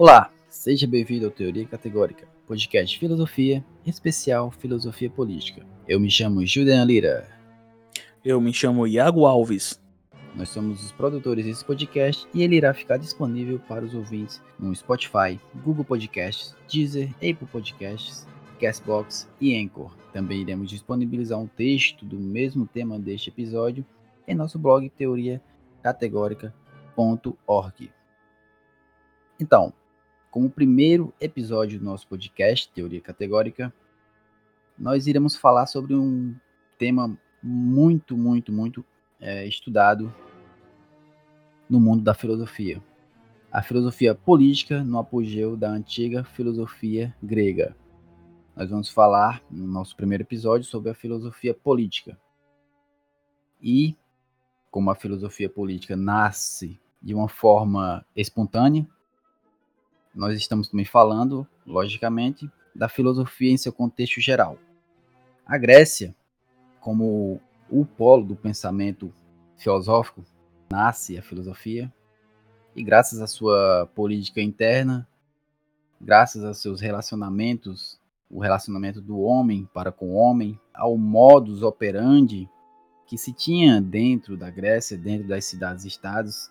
Olá, seja bem-vindo ao Teoria Categórica, podcast de filosofia, em especial filosofia política. Eu me chamo Julian Lira. Eu me chamo Iago Alves. Nós somos os produtores desse podcast e ele irá ficar disponível para os ouvintes no Spotify, Google Podcasts, Deezer, Apple Podcasts, Castbox e Anchor. Também iremos disponibilizar um texto do mesmo tema deste episódio em nosso blog teoriacategórica.org. Então, como primeiro episódio do nosso podcast, Teoria Categórica, nós iremos falar sobre um tema muito, muito, muito é, estudado no mundo da filosofia. A filosofia política no apogeu da antiga filosofia grega. Nós vamos falar no nosso primeiro episódio sobre a filosofia política. E como a filosofia política nasce de uma forma espontânea, nós estamos também falando, logicamente, da filosofia em seu contexto geral. A Grécia, como o polo do pensamento filosófico, nasce a filosofia, e graças à sua política interna, graças aos seus relacionamentos, o relacionamento do homem para com o homem, ao modus operandi que se tinha dentro da Grécia, dentro das cidades-estados,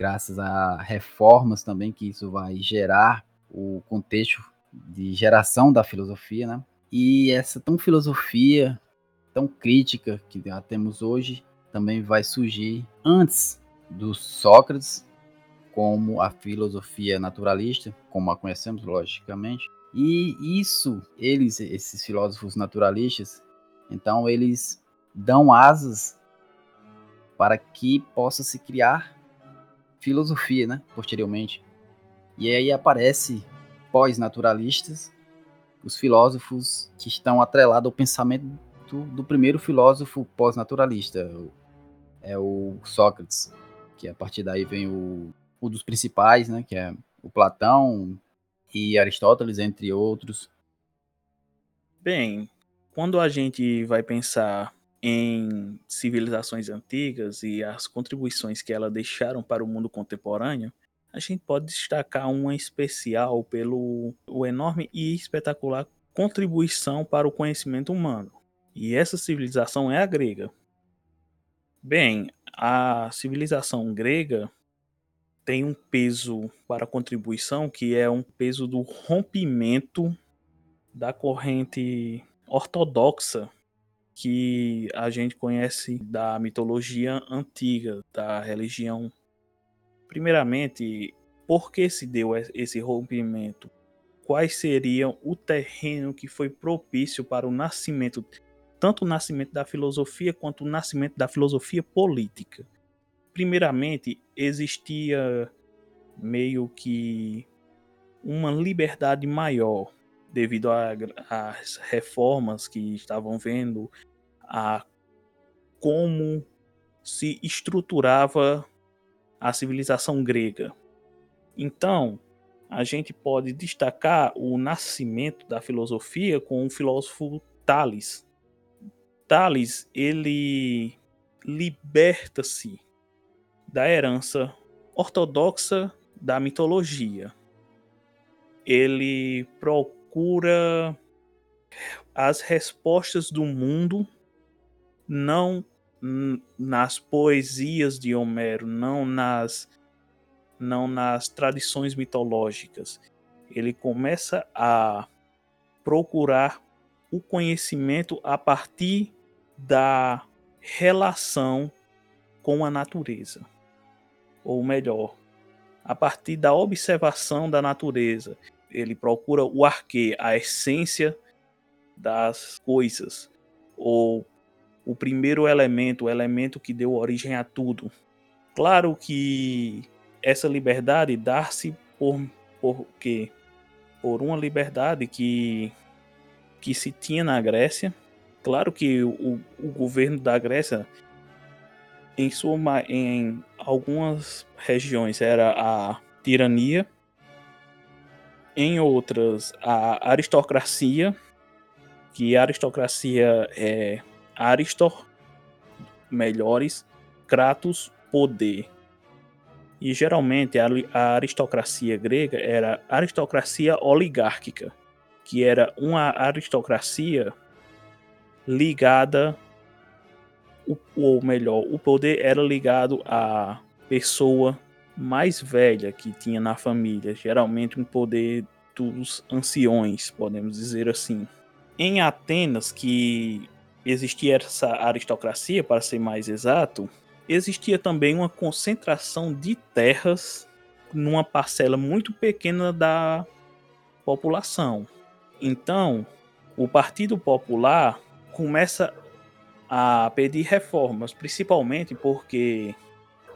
graças a reformas também que isso vai gerar o contexto de geração da filosofia, né? E essa tão filosofia, tão crítica que já temos hoje, também vai surgir antes do Sócrates, como a filosofia naturalista, como a conhecemos logicamente. E isso, eles, esses filósofos naturalistas, então eles dão asas para que possa se criar filosofia, né? Posteriormente. E aí aparece pós-naturalistas, os filósofos que estão atrelados ao pensamento do, do primeiro filósofo pós-naturalista, é o Sócrates, que a partir daí vem o, o dos principais, né? Que é o Platão e Aristóteles, entre outros. Bem, quando a gente vai pensar em civilizações antigas e as contribuições que elas deixaram para o mundo contemporâneo, a gente pode destacar uma especial pelo o enorme e espetacular contribuição para o conhecimento humano. E essa civilização é a grega. Bem, a civilização grega tem um peso para a contribuição que é um peso do rompimento da corrente ortodoxa que a gente conhece da mitologia antiga, da religião. Primeiramente, por que se deu esse rompimento? Quais seriam o terreno que foi propício para o nascimento, tanto o nascimento da filosofia quanto o nascimento da filosofia política? Primeiramente, existia meio que uma liberdade maior devido às reformas que estavam vendo a como se estruturava a civilização grega. Então, a gente pode destacar o nascimento da filosofia com o filósofo Tales. Tales, ele liberta-se da herança ortodoxa da mitologia. Ele procura as respostas do mundo não nas poesias de Homero, não nas não nas tradições mitológicas. Ele começa a procurar o conhecimento a partir da relação com a natureza. Ou melhor, a partir da observação da natureza. Ele procura o arquê, a essência das coisas, ou o primeiro elemento, o elemento que deu origem a tudo. Claro que essa liberdade dá-se por, por quê? Por uma liberdade que, que se tinha na Grécia. Claro que o, o governo da Grécia, em, sua, em algumas regiões, era a tirania, em outras, a aristocracia, que a aristocracia é Aristor, melhores, Kratos, poder. E geralmente a, a aristocracia grega era aristocracia oligárquica, que era uma aristocracia ligada, ou melhor, o poder era ligado à pessoa mais velha que tinha na família, geralmente um poder dos anciões, podemos dizer assim. Em Atenas, que existia essa aristocracia, para ser mais exato, existia também uma concentração de terras numa parcela muito pequena da população. Então, o Partido Popular começa a pedir reformas, principalmente porque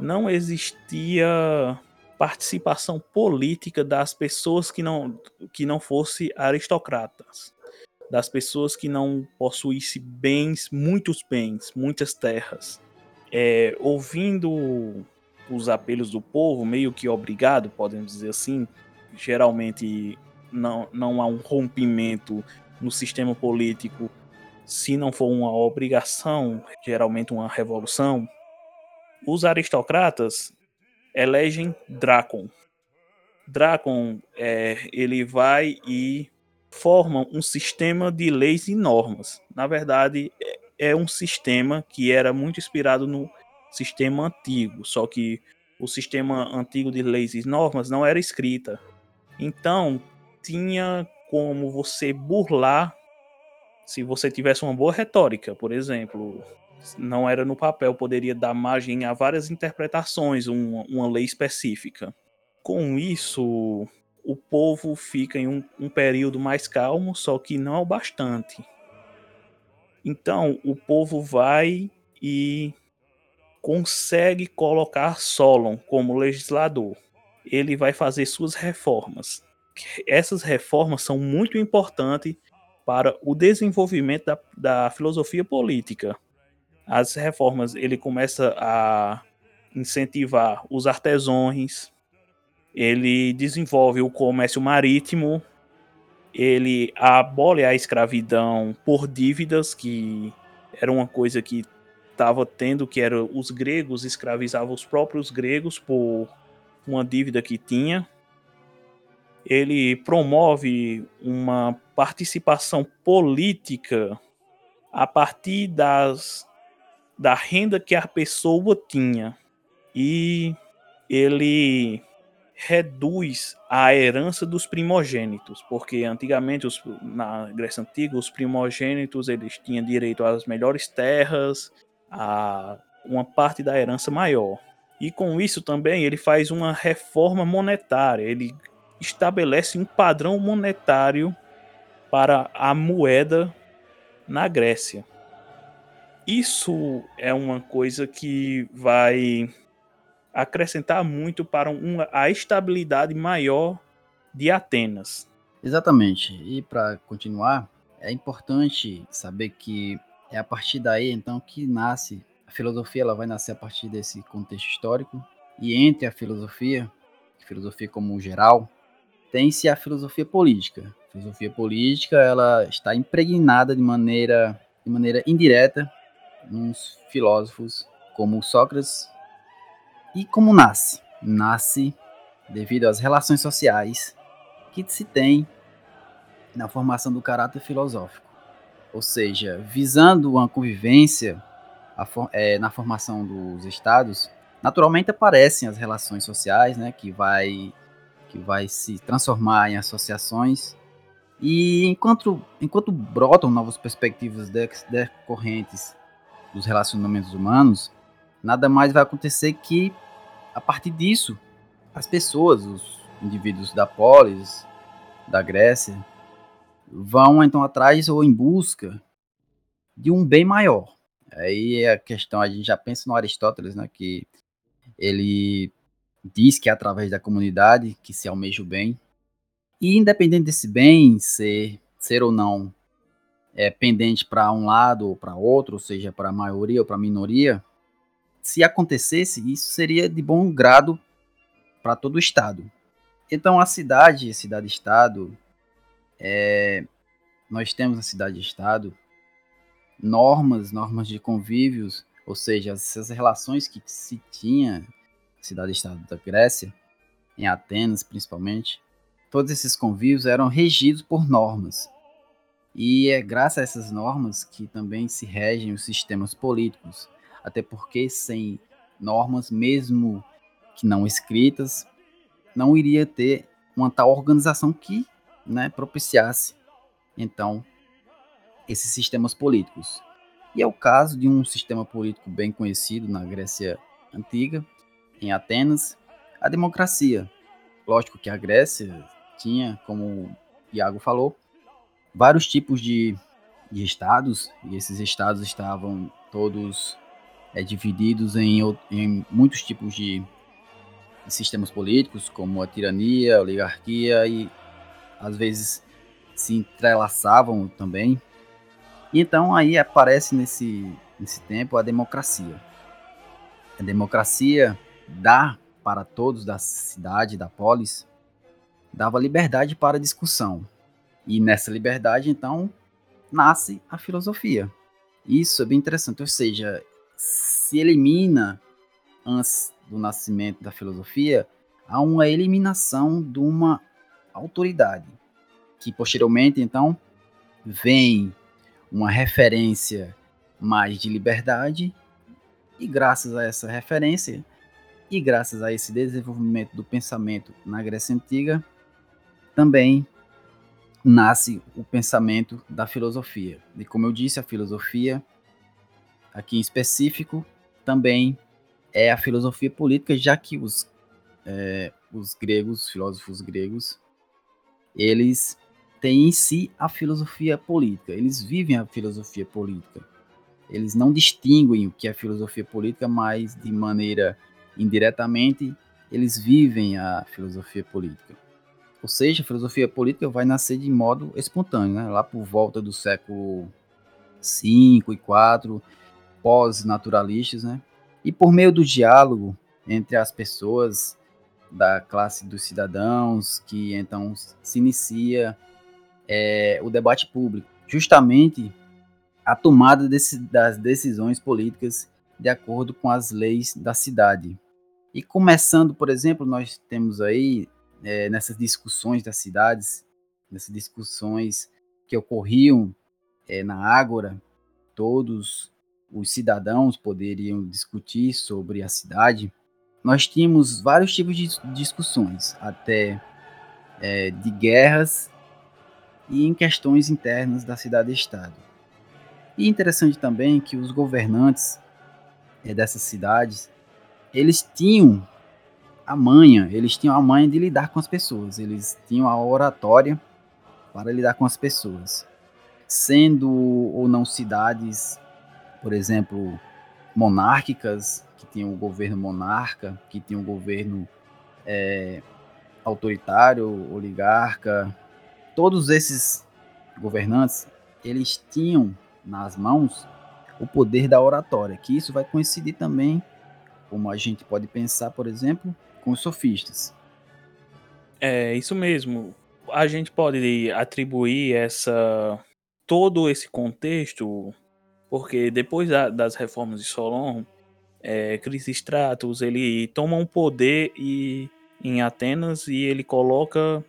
não existia participação política das pessoas que não, que não fossem aristocratas, das pessoas que não possuíssem bens, muitos bens, muitas terras. É, ouvindo os apelos do povo, meio que obrigado, podemos dizer assim, geralmente não, não há um rompimento no sistema político se não for uma obrigação, geralmente uma revolução, os aristocratas elegem Dracon. Dracon, é, ele vai e forma um sistema de leis e normas. Na verdade, é, é um sistema que era muito inspirado no sistema antigo, só que o sistema antigo de leis e normas não era escrita. Então, tinha como você burlar se você tivesse uma boa retórica, por exemplo, não era no papel, poderia dar margem a várias interpretações, uma, uma lei específica. Com isso, o povo fica em um, um período mais calmo, só que não é o bastante. Então, o povo vai e consegue colocar Solon como legislador. Ele vai fazer suas reformas. Essas reformas são muito importantes para o desenvolvimento da, da filosofia política. As reformas, ele começa a incentivar os artesãos, ele desenvolve o comércio marítimo, ele abole a escravidão por dívidas, que era uma coisa que estava tendo, que era os gregos escravizavam os próprios gregos por uma dívida que tinha ele promove uma participação política a partir das, da renda que a pessoa tinha. E ele reduz a herança dos primogênitos, porque antigamente os, na Grécia Antiga os primogênitos eles tinham direito às melhores terras, a uma parte da herança maior. E com isso também ele faz uma reforma monetária, ele estabelece um padrão monetário para a moeda na Grécia. Isso é uma coisa que vai acrescentar muito para uma, a estabilidade maior de Atenas. Exatamente. E para continuar, é importante saber que é a partir daí então que nasce a filosofia, ela vai nascer a partir desse contexto histórico e entre a filosofia, filosofia como geral, tem-se a filosofia política. A filosofia política ela está impregnada de maneira, de maneira indireta nos filósofos como Sócrates. E como nasce? Nasce devido às relações sociais que se tem na formação do caráter filosófico. Ou seja, visando uma convivência é, na formação dos estados, naturalmente aparecem as relações sociais, né, que vai que vai se transformar em associações. E enquanto, enquanto brotam novas perspectivas decorrentes dos relacionamentos humanos, nada mais vai acontecer que, a partir disso, as pessoas, os indivíduos da polis, da Grécia, vão então atrás ou em busca de um bem maior. Aí é a questão, a gente já pensa no Aristóteles, né, que ele diz que é através da comunidade que se almeja o bem. E independente desse bem ser, ser ou não é, pendente para um lado ou para outro, ou seja, para a maioria ou para a minoria, se acontecesse, isso seria de bom grado para todo o Estado. Então, a cidade, cidade-estado, é, nós temos na cidade-estado normas, normas de convívios, ou seja, essas relações que se tinha cidade-estado da Grécia, em Atenas principalmente, todos esses convívios eram regidos por normas. E é graças a essas normas que também se regem os sistemas políticos, até porque sem normas, mesmo que não escritas, não iria ter uma tal organização que né, propiciasse, então, esses sistemas políticos. E é o caso de um sistema político bem conhecido na Grécia Antiga, em Atenas, a democracia. Lógico que a Grécia tinha, como o Iago falou, vários tipos de, de estados, e esses estados estavam todos é, divididos em, em muitos tipos de, sistemas políticos, como a tirania, a oligarquia e às vezes se entrelaçavam também. Então aí aparece nesse, nesse tempo a democracia. A democracia dá para todos da cidade, da polis, dava liberdade para discussão. E nessa liberdade, então, nasce a filosofia. Isso é bem interessante, ou seja, se elimina, antes do nascimento da filosofia, há uma eliminação de uma autoridade, que posteriormente, então, vem uma referência mais de liberdade, e graças a essa referência, e graças a esse desenvolvimento do pensamento na Grécia Antiga, também nasce o pensamento da filosofia. E como eu disse, a filosofia, aqui em específico, também é a filosofia política, já que os, é, os gregos, os filósofos gregos, eles têm em si a filosofia política, eles vivem a filosofia política. Eles não distinguem o que é filosofia política, mas de maneira indiretamente eles vivem a filosofia política. Ou seja, a filosofia política vai nascer de modo espontâneo, né? lá por volta do século V e IV, pós-naturalistas, né? e por meio do diálogo entre as pessoas da classe dos cidadãos, que então se inicia é, o debate público, justamente a tomada desse, das decisões políticas de acordo com as leis da cidade. E começando, por exemplo, nós temos aí é, nessas discussões das cidades, nessas discussões que ocorriam é, na Ágora, todos os cidadãos poderiam discutir sobre a cidade. Nós tínhamos vários tipos de discussões, até é, de guerras e em questões internas da cidade-estado. E interessante também que os governantes é, dessas cidades, eles tinham a manha, eles tinham a manha de lidar com as pessoas, eles tinham a oratória para lidar com as pessoas. Sendo ou não cidades, por exemplo, monárquicas, que tinham o governo monarca, que tinham o governo é, autoritário, oligarca, todos esses governantes, eles tinham nas mãos o poder da oratória, que isso vai coincidir também, como a gente pode pensar, por exemplo, com os sofistas. É, isso mesmo. A gente pode atribuir essa todo esse contexto, porque depois da, das reformas de Solon, é, Crisistratus, ele toma um poder e, em Atenas e ele coloca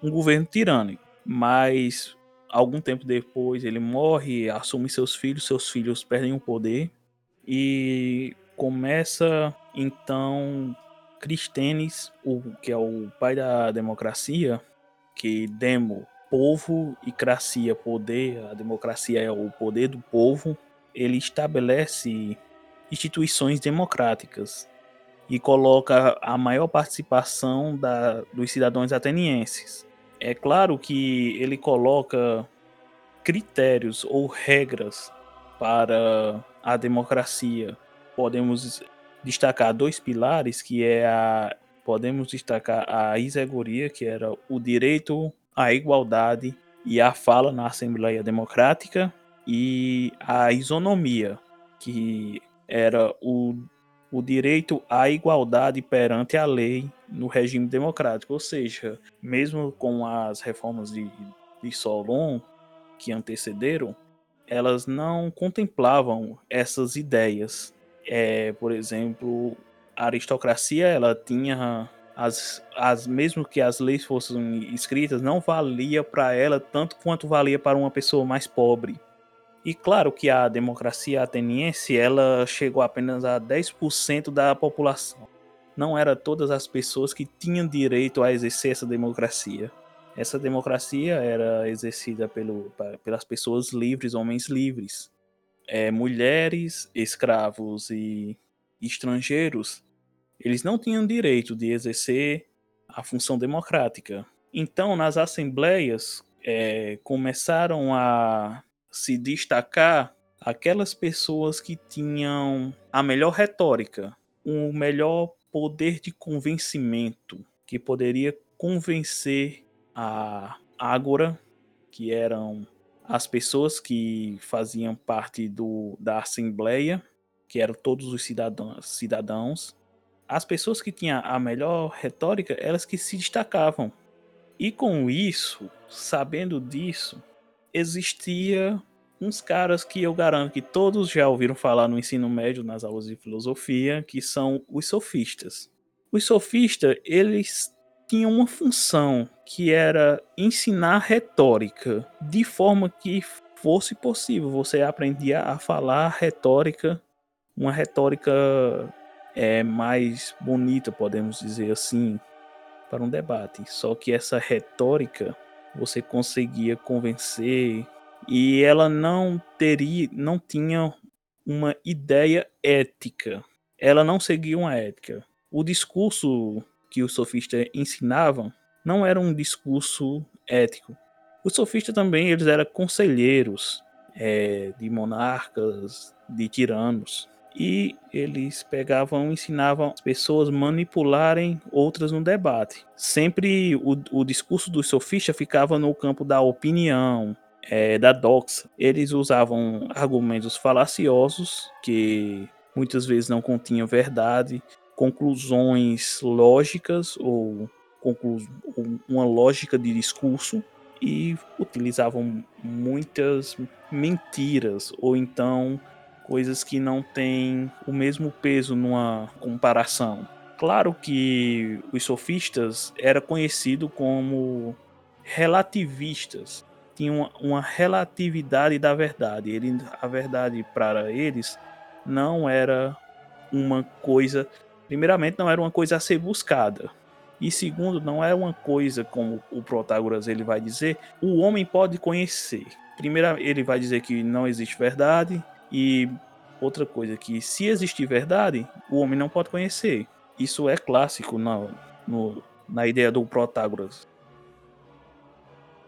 um governo tirânico. Mas algum tempo depois ele morre, assume seus filhos, seus filhos perdem o poder e começa então Cristênis, o que é o pai da democracia, que demo povo e cracia poder, a democracia é o poder do povo, ele estabelece instituições democráticas e coloca a maior participação da, dos cidadãos atenienses. É claro que ele coloca critérios ou regras para a democracia. Podemos destacar dois pilares, que é a podemos destacar a isegoria, que era o direito à igualdade e à fala na Assembleia Democrática, e a isonomia, que era o, o direito à igualdade perante a lei no regime democrático. Ou seja, mesmo com as reformas de, de Solon que antecederam, elas não contemplavam essas ideias é, por exemplo, aristocracia ela tinha as, as mesmo que as leis fossem escritas, não valia para ela tanto quanto valia para uma pessoa mais pobre. E claro que a democracia ateniense ela chegou apenas a 10% da população. Não era todas as pessoas que tinham direito a exercer essa democracia. Essa democracia era exercida pelo, pelas pessoas livres, homens livres. É, mulheres, escravos e estrangeiros eles não tinham direito de exercer a função democrática. Então, nas assembleias, é, começaram a se destacar aquelas pessoas que tinham a melhor retórica, o melhor poder de convencimento, que poderia convencer a Ágora, que eram as pessoas que faziam parte do, da Assembleia, que eram todos os cidadãos, cidadãos as pessoas que tinham a melhor retórica, elas que se destacavam. E com isso, sabendo disso, existia uns caras que eu garanto que todos já ouviram falar no ensino médio, nas aulas de filosofia, que são os sofistas. Os sofistas, eles tinham uma função que era ensinar retórica de forma que fosse possível. Você aprendia a falar retórica, uma retórica é mais bonita, podemos dizer assim, para um debate. Só que essa retórica você conseguia convencer e ela não teria, não tinha uma ideia ética. Ela não seguia uma ética. O discurso que os sofistas ensinavam não era um discurso ético. Os sofistas também eles eram conselheiros é, de monarcas, de tiranos e eles pegavam ensinavam as pessoas manipularem outras no debate. Sempre o, o discurso dos sofistas ficava no campo da opinião, é, da doxa. Eles usavam argumentos falaciosos que muitas vezes não continham verdade, conclusões lógicas ou uma lógica de discurso e utilizavam muitas mentiras ou então coisas que não têm o mesmo peso numa comparação. Claro que os sofistas era conhecido como relativistas, tinham uma, relatividade da verdade. Ele, a verdade para eles não era uma coisa, primeiramente não era uma coisa a ser buscada. E segundo, não é uma coisa como o Protágoras ele vai dizer, o homem pode conhecer. Primeiro, ele vai dizer que não existe verdade, e outra coisa que se existir verdade, o homem não pode conhecer. Isso é clássico na, no, na ideia do Protágoras.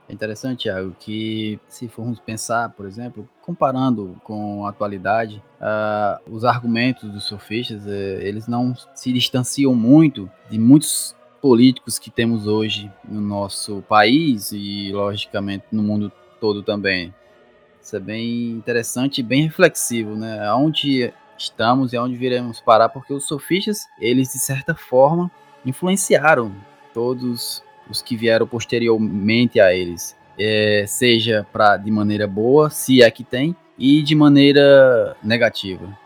É interessante, Thiago, que se formos pensar, por exemplo, comparando com a atualidade, uh, os argumentos dos sofistas, uh, eles não se distanciam muito de muitos políticos que temos hoje no nosso país e, logicamente, no mundo todo também. Isso é bem interessante e bem reflexivo, né? Aonde estamos e aonde viremos parar, porque os sofistas, eles de certa forma influenciaram todos os que vieram posteriormente a eles, é, seja para de maneira boa, se é que tem, e de maneira negativa.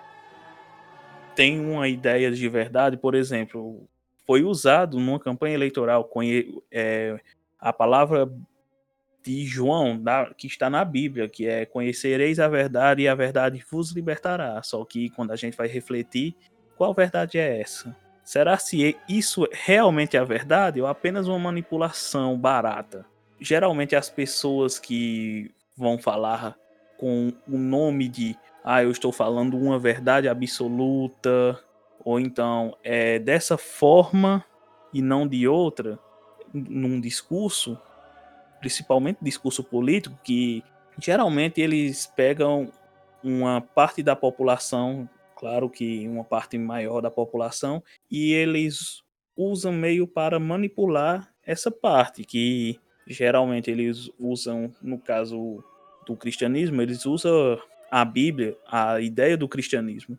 Tem uma ideia de verdade, por exemplo, foi usado numa campanha eleitoral é, a palavra de João, da, que está na Bíblia, que é conhecereis a verdade e a verdade vos libertará. Só que quando a gente vai refletir, qual verdade é essa? Será se isso realmente é a verdade ou apenas uma manipulação barata? Geralmente as pessoas que vão falar com o nome de ah, eu estou falando uma verdade absoluta, ou então é dessa forma e não de outra, num discurso, principalmente discurso político, que geralmente eles pegam uma parte da população, claro que uma parte maior da população, e eles usam meio para manipular essa parte, que geralmente eles usam, no caso do cristianismo, eles usam a Bíblia, a ideia do cristianismo,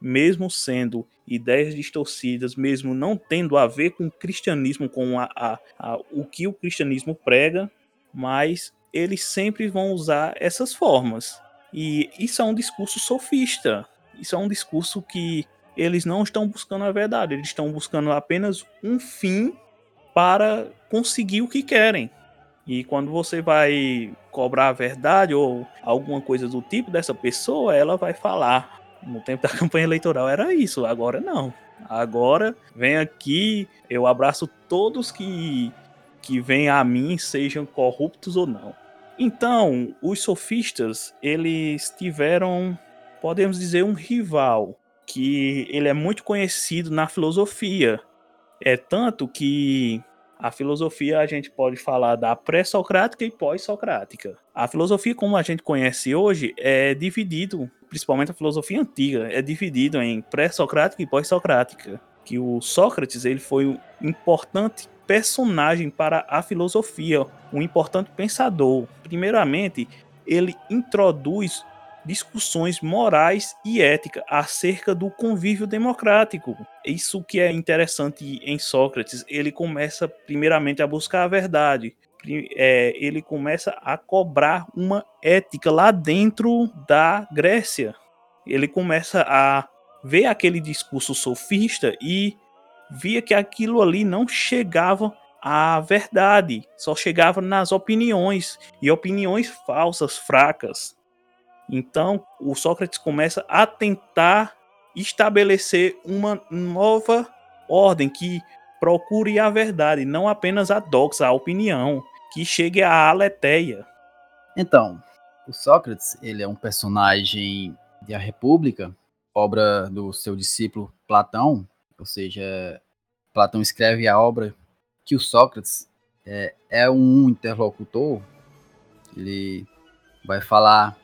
mesmo sendo ideias distorcidas, mesmo não tendo a ver com o cristianismo, com a, a, a, o que o cristianismo prega, mas eles sempre vão usar essas formas. E isso é um discurso sofista. Isso é um discurso que eles não estão buscando a verdade, eles estão buscando apenas um fim para conseguir o que querem. E quando você vai cobrar a verdade ou alguma coisa do tipo dessa pessoa, ela vai falar. No tempo da campanha eleitoral era isso, agora não. Agora vem aqui, eu abraço todos que que vêm a mim, sejam corruptos ou não. Então, os sofistas, eles tiveram, podemos dizer, um rival, que ele é muito conhecido na filosofia. É tanto que a filosofia a gente pode falar da pré-socrática e pós-socrática. A filosofia como a gente conhece hoje é dividido, principalmente a filosofia antiga, é dividido em pré-socrática e pós-socrática. Que o Sócrates ele foi um importante personagem para a filosofia, um importante pensador. Primeiramente, ele introduz discussões morais e ética acerca do convívio democrático. Isso que é interessante em Sócrates. Ele começa primeiramente a buscar a verdade. É, ele começa a cobrar uma ética lá dentro da Grécia. Ele começa a ver aquele discurso sofista e via que aquilo ali não chegava à verdade, só chegava nas opiniões e opiniões falsas, fracas. Então, o Sócrates começa a tentar estabelecer uma nova ordem que procure a verdade, não apenas a doxa, a opinião, que chegue à aletheia. Então, o Sócrates, ele é um personagem de A República, obra do seu discípulo Platão, ou seja, Platão escreve a obra que o Sócrates é, é um interlocutor, ele vai falar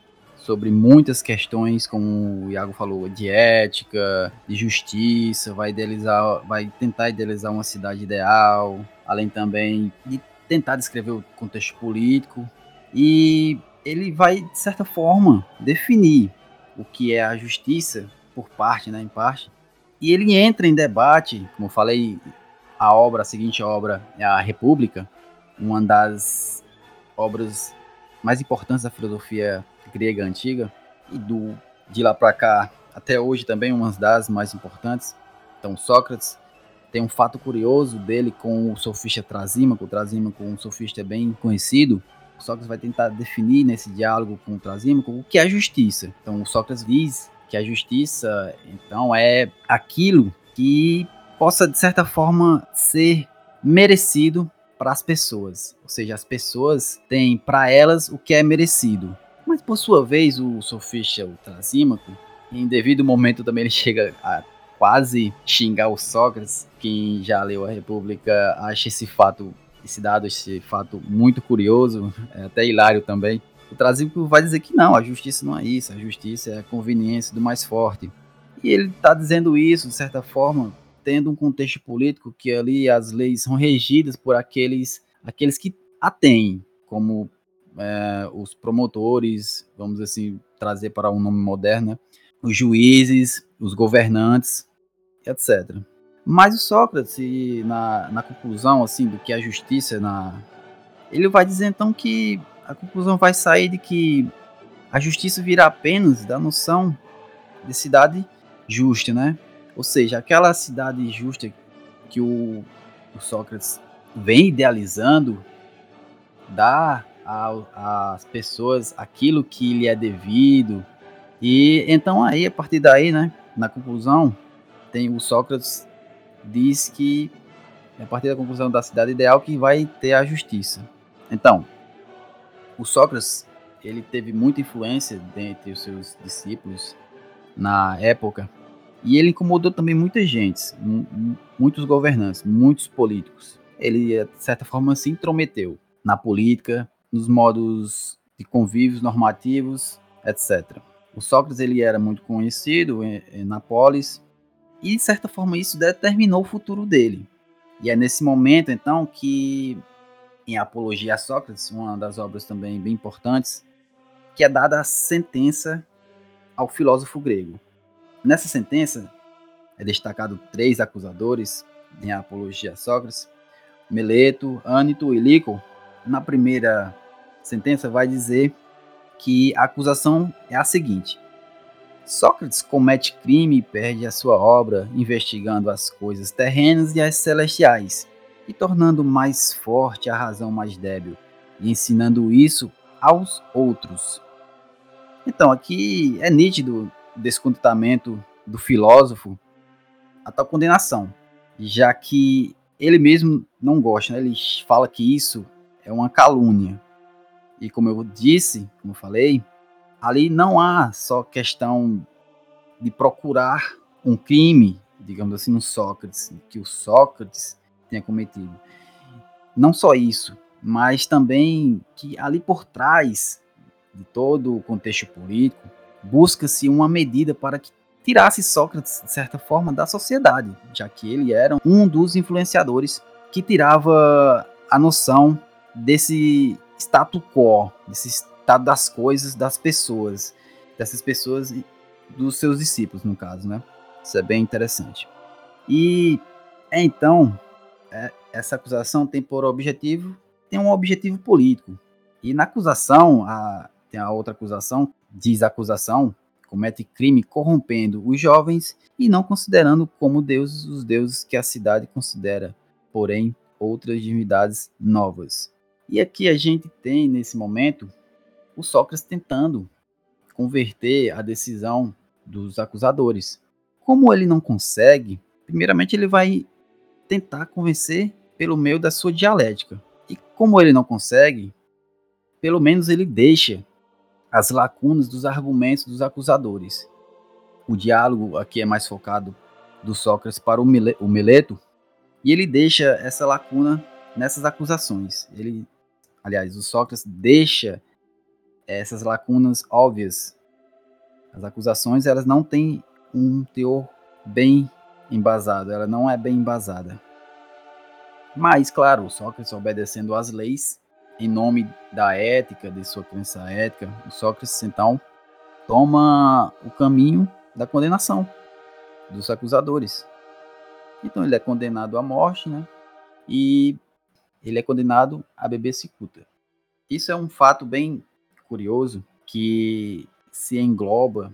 sobre muitas questões, como o Iago falou, de ética, de justiça, vai idealizar, vai tentar idealizar uma cidade ideal, além também de tentar descrever o contexto político e ele vai de certa forma definir o que é a justiça por parte, né, em parte. E ele entra em debate, como falei, a obra, a seguinte obra é a República, uma das obras mais importantes da filosofia grega antiga e do de lá para cá até hoje também uma das mais importantes. Então Sócrates tem um fato curioso dele com o sofista Trasímaco, Trasímaco um sofista bem conhecido. Sócrates vai tentar definir nesse diálogo com Trasímaco o que é justiça. Então Sócrates diz que a justiça então é aquilo que possa de certa forma ser merecido para as pessoas. Ou seja, as pessoas têm para elas o que é merecido. Mas por sua vez, o sofista, o Trasímaco, em devido momento também ele chega a quase xingar o Sócrates. Quem já leu a República acha esse fato, esse dado, esse fato muito curioso, é até hilário também. O Trasímaco vai dizer que não, a justiça não é isso, a justiça é a conveniência do mais forte. E ele está dizendo isso, de certa forma, tendo um contexto político que ali as leis são regidas por aqueles, aqueles que a têm, como é, os promotores, vamos assim trazer para um nome moderno, né? os juízes, os governantes, etc. Mas o Sócrates, na, na conclusão assim do que é a justiça, na, ele vai dizer então que a conclusão vai sair de que a justiça virá apenas da noção de cidade justa, né? Ou seja, aquela cidade justa que o, o Sócrates vem idealizando dá às pessoas aquilo que lhe é devido. E então aí, a partir daí, né, na conclusão, tem o Sócrates diz que a partir da conclusão da cidade ideal que vai ter a justiça. Então, o Sócrates ele teve muita influência dentre os seus discípulos na época e ele incomodou também muita gente, muitos governantes, muitos políticos. Ele, de certa forma, se intrometeu na política, nos modos de convívios normativos, etc. O Sócrates ele era muito conhecido em Nápoles e, de certa forma, isso determinou o futuro dele. E é nesse momento, então, que em Apologia a Sócrates, uma das obras também bem importantes, que é dada a sentença ao filósofo grego. Nessa sentença, é destacado três acusadores em Apologia a Sócrates, Meleto, Ânito e Lico. Na primeira sentença vai dizer que a acusação é a seguinte: Sócrates comete crime e perde a sua obra investigando as coisas terrenas e as celestiais, e tornando mais forte a razão mais débil, e ensinando isso aos outros. Então, aqui é nítido o descontentamento do filósofo a tal condenação, já que ele mesmo não gosta, né? ele fala que isso é uma calúnia. E como eu disse, como eu falei, ali não há só questão de procurar um crime, digamos assim, no Sócrates, que o Sócrates tenha cometido. Não só isso, mas também que ali por trás de todo o contexto político, busca-se uma medida para que tirasse Sócrates, de certa forma, da sociedade, já que ele era um dos influenciadores que tirava a noção desse status quo, desse estado das coisas das pessoas, dessas pessoas, dos seus discípulos, no caso, né? Isso é bem interessante. E então, é, essa acusação tem por objetivo, tem um objetivo político. E na acusação, a, tem a outra acusação, diz acusação, comete crime corrompendo os jovens e não considerando como deuses os deuses que a cidade considera, porém outras divindades novas. E aqui a gente tem nesse momento o Sócrates tentando converter a decisão dos acusadores. Como ele não consegue, primeiramente ele vai tentar convencer pelo meio da sua dialética. E como ele não consegue, pelo menos ele deixa as lacunas dos argumentos dos acusadores. O diálogo aqui é mais focado do Sócrates para o, Mileto, e ele deixa essa lacuna nessas acusações. Ele, aliás, o Sócrates deixa essas lacunas óbvias. As acusações elas não têm um teor bem embasado, ela não é bem embasada. Mas, claro, Sócrates obedecendo às leis, em nome da ética, de sua crença ética, o Sócrates então toma o caminho da condenação dos acusadores. Então ele é condenado à morte, né? E ele é condenado a beber cicuta. Isso é um fato bem curioso que se engloba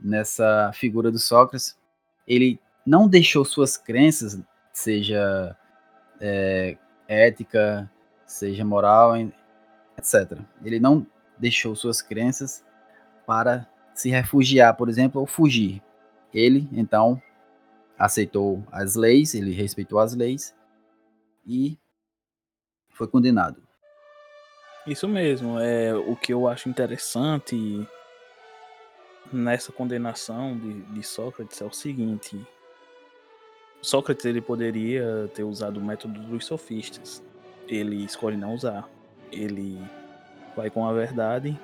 nessa figura do Sócrates. Ele não deixou suas crenças, seja é, ética, seja moral, etc. Ele não deixou suas crenças para se refugiar, por exemplo, ou fugir. Ele, então, aceitou as leis, ele respeitou as leis e foi condenado. Isso mesmo, é o que eu acho interessante nessa condenação de, de Sócrates é o seguinte: Sócrates ele poderia ter usado o método dos sofistas, ele escolhe não usar. Ele vai com a verdade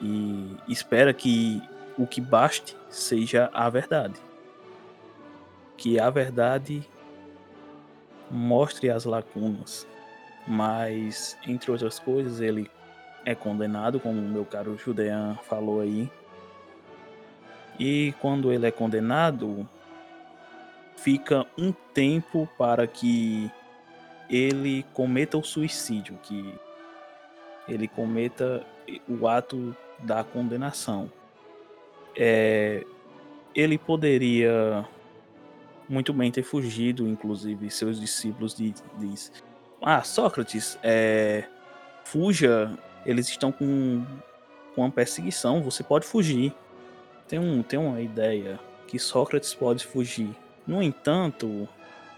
e espera que o que baste seja a verdade. Que a verdade mostre as lacunas. Mas, entre outras coisas, ele é condenado, como o meu caro Judean falou aí. E quando ele é condenado, fica um tempo para que ele cometa o suicídio, que ele cometa o ato da condenação. É, ele poderia muito bem ter fugido, inclusive seus discípulos diz, ah, Sócrates, é, fuja, eles estão com, com uma perseguição, você pode fugir. Tem, um, tem uma ideia que Sócrates pode fugir. No entanto,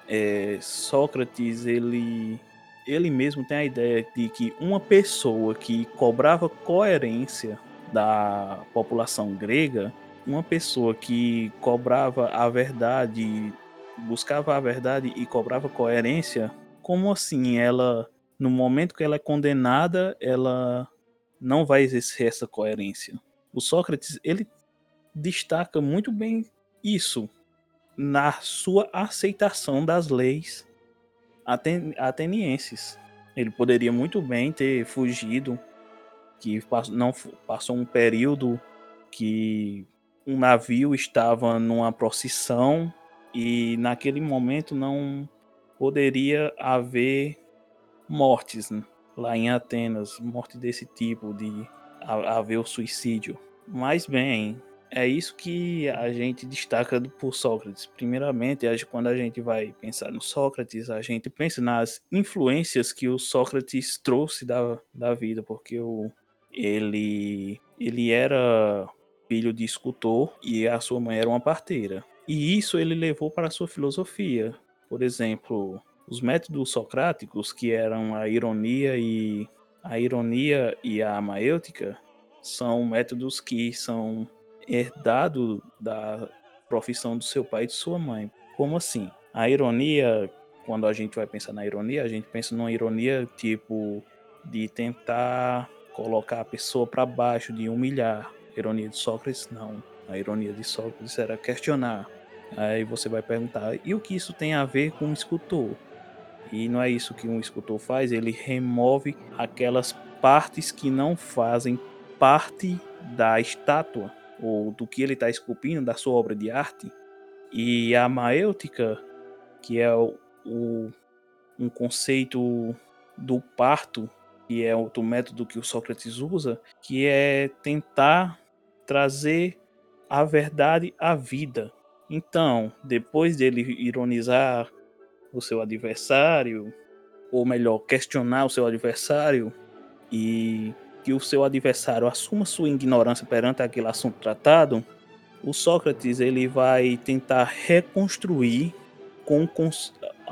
é, Sócrates ele ele mesmo tem a ideia de que uma pessoa que cobrava coerência da população grega, uma pessoa que cobrava a verdade, buscava a verdade e cobrava coerência, como assim ela no momento que ela é condenada, ela não vai exercer essa coerência. O Sócrates, ele destaca muito bem isso na sua aceitação das leis aten atenienses. Ele poderia muito bem ter fugido, que não passou um período que um navio estava numa procissão e naquele momento não poderia haver mortes né? lá em Atenas, morte desse tipo de haver o suicídio. Mas bem, é isso que a gente destaca por Sócrates. Primeiramente, quando a gente vai pensar no Sócrates, a gente pensa nas influências que o Sócrates trouxe da, da vida, porque o, ele, ele era filho de escultor e a sua mãe era uma parteira. E isso ele levou para a sua filosofia. Por exemplo, os métodos socráticos, que eram a ironia e a ironia e a maêutica, são métodos que são herdado da profissão do seu pai e de sua mãe. Como assim? A ironia, quando a gente vai pensar na ironia, a gente pensa numa ironia tipo de tentar colocar a pessoa para baixo, de humilhar. A ironia de Sócrates, não. A ironia de Sócrates era questionar. Aí você vai perguntar, e o que isso tem a ver com um escultor? E não é isso que um escultor faz, ele remove aquelas partes que não fazem parte da estátua ou do que ele está esculpindo, da sua obra de arte. E a maêutica, que é o, o, um conceito do parto, que é outro método que o Sócrates usa, que é tentar trazer a verdade à vida. Então, depois dele ironizar o seu adversário, ou melhor, questionar o seu adversário e que o seu adversário assuma sua ignorância perante aquele assunto tratado, o Sócrates ele vai tentar reconstruir com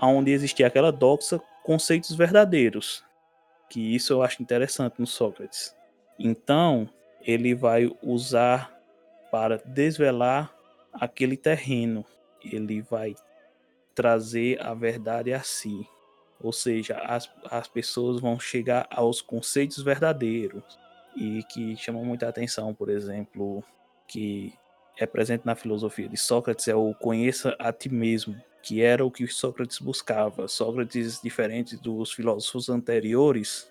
onde existia aquela doxa conceitos verdadeiros, que isso eu acho interessante no Sócrates. Então ele vai usar para desvelar aquele terreno, ele vai trazer a verdade a si. Ou seja, as, as pessoas vão chegar aos conceitos verdadeiros e que chamam muita atenção, por exemplo, que é presente na filosofia de Sócrates é o conheça a ti mesmo, que era o que Sócrates buscava. Sócrates, diferente dos filósofos anteriores,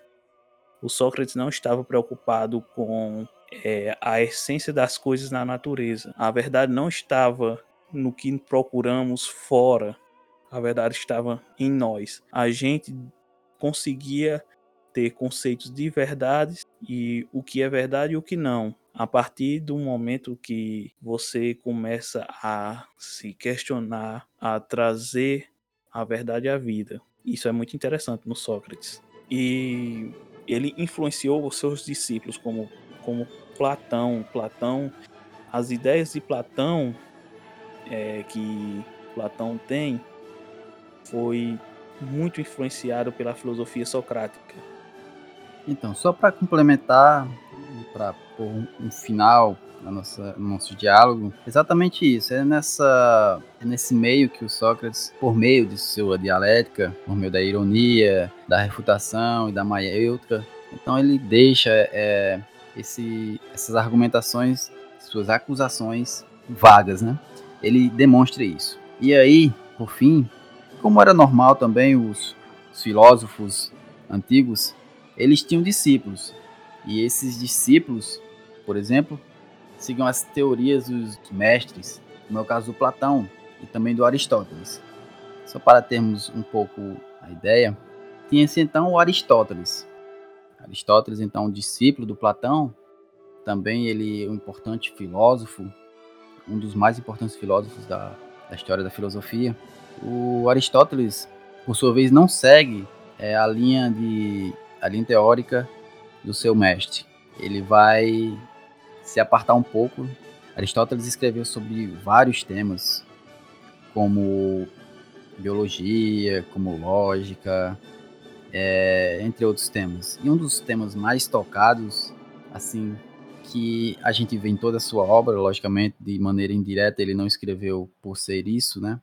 o Sócrates não estava preocupado com é, a essência das coisas na natureza. A verdade não estava no que procuramos fora, a verdade estava em nós. A gente conseguia ter conceitos de verdade e o que é verdade e o que não. A partir do momento que você começa a se questionar, a trazer a verdade à vida. Isso é muito interessante no Sócrates. E ele influenciou os seus discípulos como como Platão. Platão, as ideias de Platão é, que Platão tem foi muito influenciado pela filosofia socrática. Então, só para complementar, para pôr um, final no nosso, no nosso diálogo, exatamente isso. É, nessa, é nesse meio que o Sócrates, por meio de sua dialética, por meio da ironia, da refutação e da maiêutica, então ele deixa é, esse, essas argumentações, suas acusações vagas, né? Ele demonstra isso. E aí, por fim, como era normal também, os, os filósofos antigos, eles tinham discípulos. E esses discípulos, por exemplo, sigam as teorias dos mestres, como é o caso do Platão e também do Aristóteles. Só para termos um pouco a ideia, tinha-se então o Aristóteles, Aristóteles, então, discípulo do Platão, também ele é um importante filósofo, um dos mais importantes filósofos da, da história da filosofia. O Aristóteles, por sua vez, não segue é, a linha de a linha teórica do seu mestre. Ele vai se apartar um pouco. Aristóteles escreveu sobre vários temas, como biologia, como lógica, é, entre outros temas. E um dos temas mais tocados, assim, que a gente vê em toda a sua obra, logicamente, de maneira indireta, ele não escreveu por ser isso, né?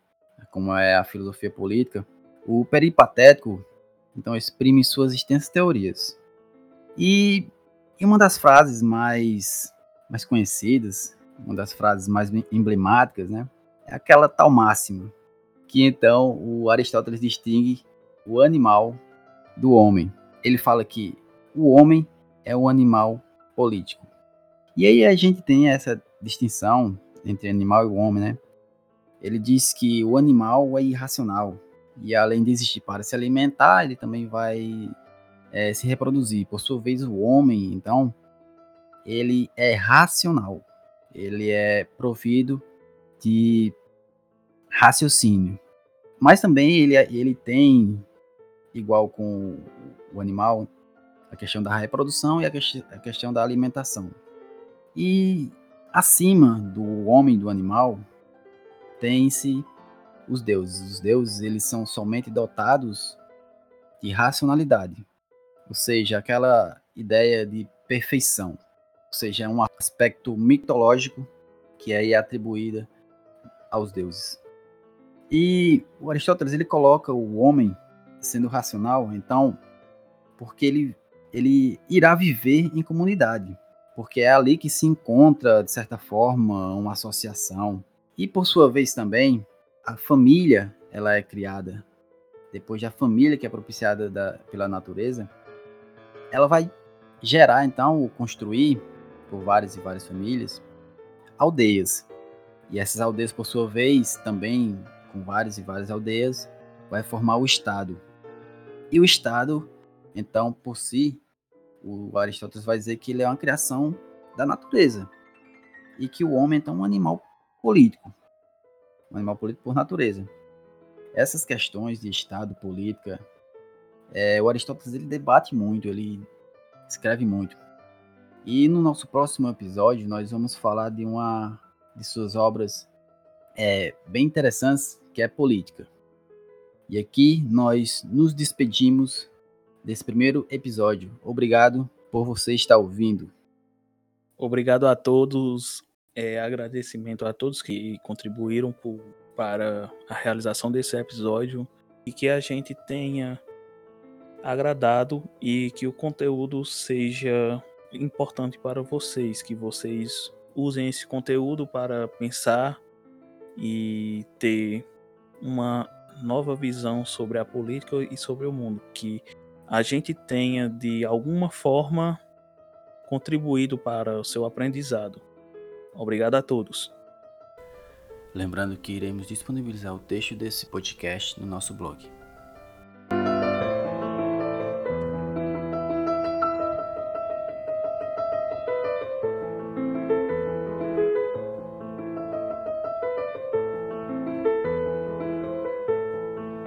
Como é a filosofia política. O peripatético, então, exprime suas extensas teorias. E, uma das frases mais, mais conhecidas, uma das frases mais emblemáticas, né? É aquela tal máxima, que então o Aristóteles distingue o animal do homem. Ele fala que o homem é o animal político. E aí a gente tem essa distinção entre animal e homem, né? Ele diz que o animal é irracional e além de existir para se alimentar, ele também vai é, se reproduzir. Por sua vez, o homem, então, ele é racional. ele é provido de raciocínio. Mas também ele, ele tem, igual com o animal, a questão da reprodução e a, que, a questão da alimentação. E acima do homem e do animal, tem-se os deuses. Os deuses, eles são somente dotados de racionalidade. Ou seja, aquela ideia de perfeição. Ou seja, é um aspecto mitológico que é atribuída aos deuses. E o Aristóteles ele coloca o homem sendo racional, então, porque ele, ele irá viver em comunidade, porque é ali que se encontra, de certa forma, uma associação. E por sua vez também, a família ela é criada. Depois da família que é propiciada da, pela natureza, ela vai gerar, então, construir, por várias e várias famílias, aldeias. E essas aldeias, por sua vez, também com várias e várias aldeias, vai formar o Estado. E o Estado, então, por si, o Aristóteles vai dizer que ele é uma criação da natureza. E que o homem, então, é um animal político. Um animal político por natureza. Essas questões de Estado, política, é, o Aristóteles ele debate muito, ele escreve muito. E no nosso próximo episódio nós vamos falar de uma de suas obras é, bem interessantes, que é política. E aqui nós nos despedimos desse primeiro episódio. Obrigado por você estar ouvindo. Obrigado a todos. É, agradecimento a todos que contribuíram por, para a realização desse episódio e que a gente tenha agradado e que o conteúdo seja importante para vocês, que vocês usem esse conteúdo para pensar e ter uma nova visão sobre a política e sobre o mundo, que a gente tenha de alguma forma contribuído para o seu aprendizado. Obrigado a todos. Lembrando que iremos disponibilizar o texto desse podcast no nosso blog